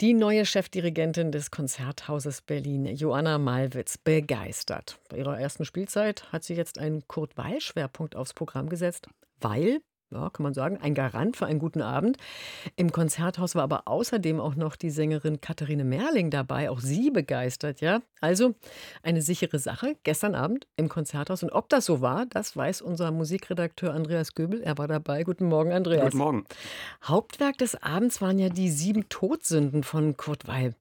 Die neue Chefdirigentin des Konzerthauses Berlin, Joanna Malwitz, begeistert. Bei ihrer ersten Spielzeit hat sie jetzt einen Kurt-Weil-Schwerpunkt aufs Programm gesetzt, weil ja, kann man sagen, ein Garant für einen guten Abend. Im Konzerthaus war aber außerdem auch noch die Sängerin Katharine Merling dabei, auch sie begeistert, ja. Also eine sichere Sache gestern Abend im Konzerthaus. Und ob das so war, das weiß unser Musikredakteur Andreas Göbel. Er war dabei. Guten Morgen, Andreas. Guten Morgen. Hauptwerk des Abends waren ja die sieben Todsünden von Kurt Weil.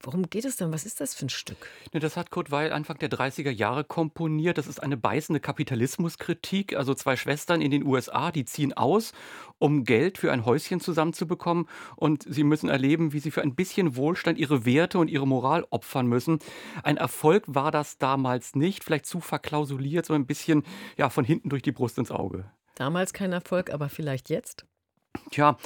Worum geht es denn? Was ist das für ein Stück? Ne, das hat Kurt Weil Anfang der 30er Jahre komponiert. Das ist eine beißende Kapitalismuskritik. Also zwei Schwestern in den USA, die ziehen aus, um Geld für ein Häuschen zusammenzubekommen. Und sie müssen erleben, wie sie für ein bisschen Wohlstand ihre Werte und ihre Moral opfern müssen. Ein Erfolg war das damals nicht. Vielleicht zu verklausuliert, so ein bisschen ja, von hinten durch die Brust ins Auge. Damals kein Erfolg, aber vielleicht jetzt? Tja,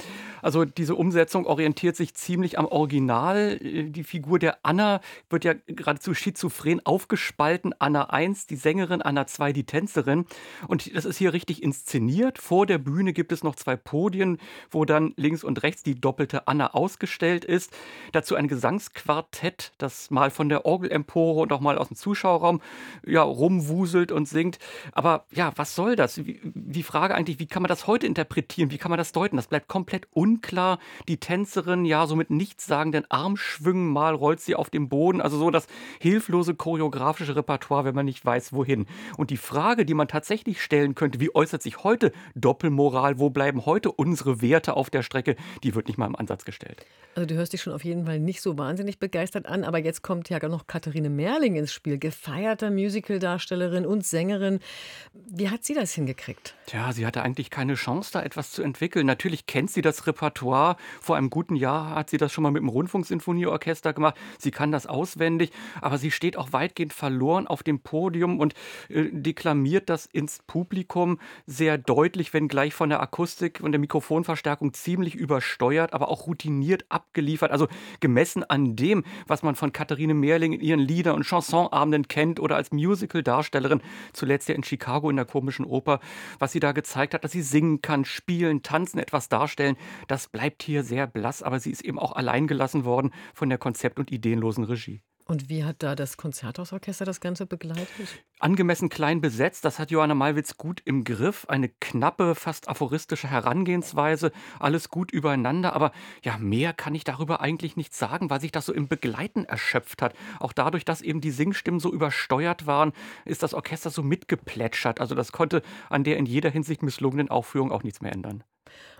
also diese Umsetzung orientiert sich ziemlich am Original. Äh, die Figur der Anna wird ja geradezu schizophren aufgespalten. Anna 1, die Sängerin, Anna 2, die Tänzerin. Und das ist hier richtig inszeniert. Vor der Bühne gibt es noch zwei Podien, wo dann links und rechts die doppelte Anna ausgestellt ist. Dazu ein Gesangsquartett, das mal von der Orgelempore und auch mal aus dem Zuschauerraum ja, rumwuselt und singt. Aber ja, was soll das? Die Frage eigentlich, wie kann man das heute interpretieren? Wie kann man das deuten? Das bleibt komplett unklar. Die Tänzerin, ja, so mit nichtssagenden Armschwüngen, mal rollt sie auf dem Boden. Also so das hilflose choreografische Repertoire, wenn man nicht weiß, wohin. Und die Frage, die man tatsächlich stellen könnte, wie äußert sich heute Doppelmoral? Wo bleiben heute unsere Werte auf der Strecke? Die wird nicht mal im Ansatz gestellt. Also du hörst dich schon auf jeden Fall nicht so wahnsinnig begeistert an, aber jetzt kommt ja noch Katharine Merling ins Spiel, gefeierte Musicaldarstellerin und Sängerin. Wie hat sie das hingekriegt? Tja, sie hatte eigentlich keine Chance, da etwas zu entwickeln. Natürlich Natürlich kennt sie das Repertoire. Vor einem guten Jahr hat sie das schon mal mit dem Rundfunksinfonieorchester gemacht. Sie kann das auswendig, aber sie steht auch weitgehend verloren auf dem Podium und äh, deklamiert das ins Publikum sehr deutlich, wenn gleich von der Akustik und der Mikrofonverstärkung ziemlich übersteuert, aber auch routiniert abgeliefert. Also gemessen an dem, was man von Katharine Mehrling in ihren Lieder- und Chansonabenden kennt oder als Musical-Darstellerin, zuletzt ja in Chicago in der komischen Oper, was sie da gezeigt hat, dass sie singen kann, spielen, tanzen, etwas etwas darstellen, das bleibt hier sehr blass, aber sie ist eben auch allein gelassen worden von der konzept- und ideenlosen Regie. Und wie hat da das Konzerthausorchester das Ganze begleitet? Angemessen klein besetzt, das hat Johanna Malwitz gut im Griff. Eine knappe, fast aphoristische Herangehensweise, alles gut übereinander. Aber ja, mehr kann ich darüber eigentlich nicht sagen, weil sich das so im Begleiten erschöpft hat. Auch dadurch, dass eben die Singstimmen so übersteuert waren, ist das Orchester so mitgeplätschert. Also das konnte an der in jeder Hinsicht misslungenen Aufführung auch nichts mehr ändern.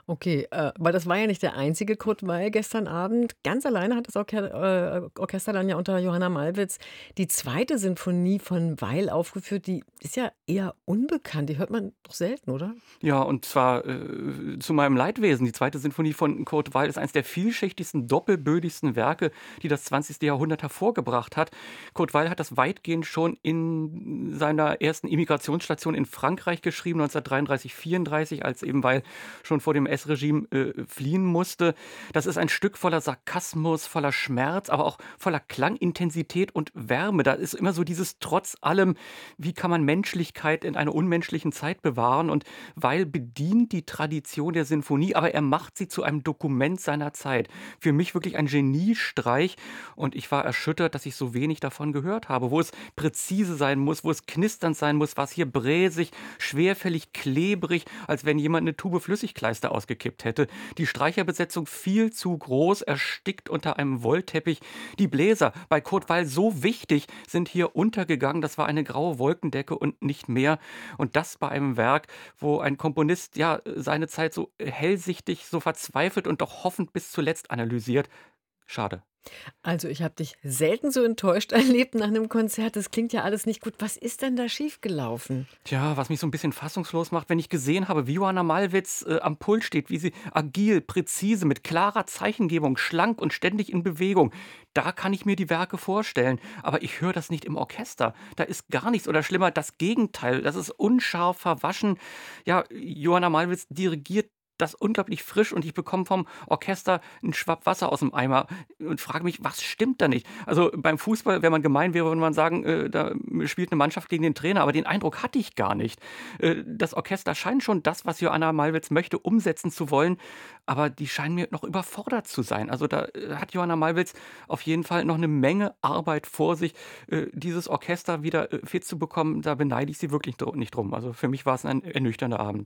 Okay, äh, weil das war ja nicht der einzige Kurt Weil gestern Abend. Ganz alleine hat das Orche äh, Orchester dann ja unter Johanna Malwitz die zweite Sinfonie von Weil aufgeführt. Die ist ja eher unbekannt. Die hört man doch selten, oder? Ja, und zwar äh, zu meinem Leidwesen. Die zweite Sinfonie von Kurt Weil ist eines der vielschichtigsten, doppelbödigsten Werke, die das 20. Jahrhundert hervorgebracht hat. Kurt Weil hat das weitgehend schon in seiner ersten Immigrationsstation in Frankreich geschrieben, 1933, 34, als eben Weil schon vor dem NS-Regime äh, fliehen musste. Das ist ein Stück voller Sarkasmus, voller Schmerz, aber auch voller Klangintensität und Wärme. Da ist immer so dieses trotz allem, wie kann man Menschlichkeit in einer unmenschlichen Zeit bewahren? Und weil bedient die Tradition der Sinfonie, aber er macht sie zu einem Dokument seiner Zeit. Für mich wirklich ein Geniestreich und ich war erschüttert, dass ich so wenig davon gehört habe, wo es präzise sein muss, wo es knisternd sein muss, was hier bräsig, schwerfällig, klebrig, als wenn jemand eine Tube Flüssigkleister aus ausgekippt hätte. Die Streicherbesetzung viel zu groß, erstickt unter einem Wollteppich. Die Bläser, bei Kurt Weil so wichtig, sind hier untergegangen. Das war eine graue Wolkendecke und nicht mehr. Und das bei einem Werk, wo ein Komponist ja seine Zeit so hellsichtig, so verzweifelt und doch hoffend bis zuletzt analysiert. Schade. Also, ich habe dich selten so enttäuscht erlebt nach einem Konzert. Das klingt ja alles nicht gut. Was ist denn da schiefgelaufen? Tja, was mich so ein bisschen fassungslos macht, wenn ich gesehen habe, wie Johanna Malwitz äh, am Pult steht, wie sie agil, präzise, mit klarer Zeichengebung, schlank und ständig in Bewegung. Da kann ich mir die Werke vorstellen, aber ich höre das nicht im Orchester. Da ist gar nichts oder schlimmer, das Gegenteil. Das ist unscharf verwaschen. Ja, Johanna Malwitz dirigiert das unglaublich frisch und ich bekomme vom Orchester einen Schwapp Wasser aus dem Eimer und frage mich, was stimmt da nicht? Also beim Fußball, wenn man gemein wäre, würde man sagen, äh, da spielt eine Mannschaft gegen den Trainer, aber den Eindruck hatte ich gar nicht. Äh, das Orchester scheint schon das, was Joanna Malwitz möchte, umsetzen zu wollen, aber die scheinen mir noch überfordert zu sein. Also da äh, hat Johanna Malwitz auf jeden Fall noch eine Menge Arbeit vor sich, äh, dieses Orchester wieder äh, fit zu bekommen. Da beneide ich sie wirklich nicht drum. Also für mich war es ein ernüchternder Abend.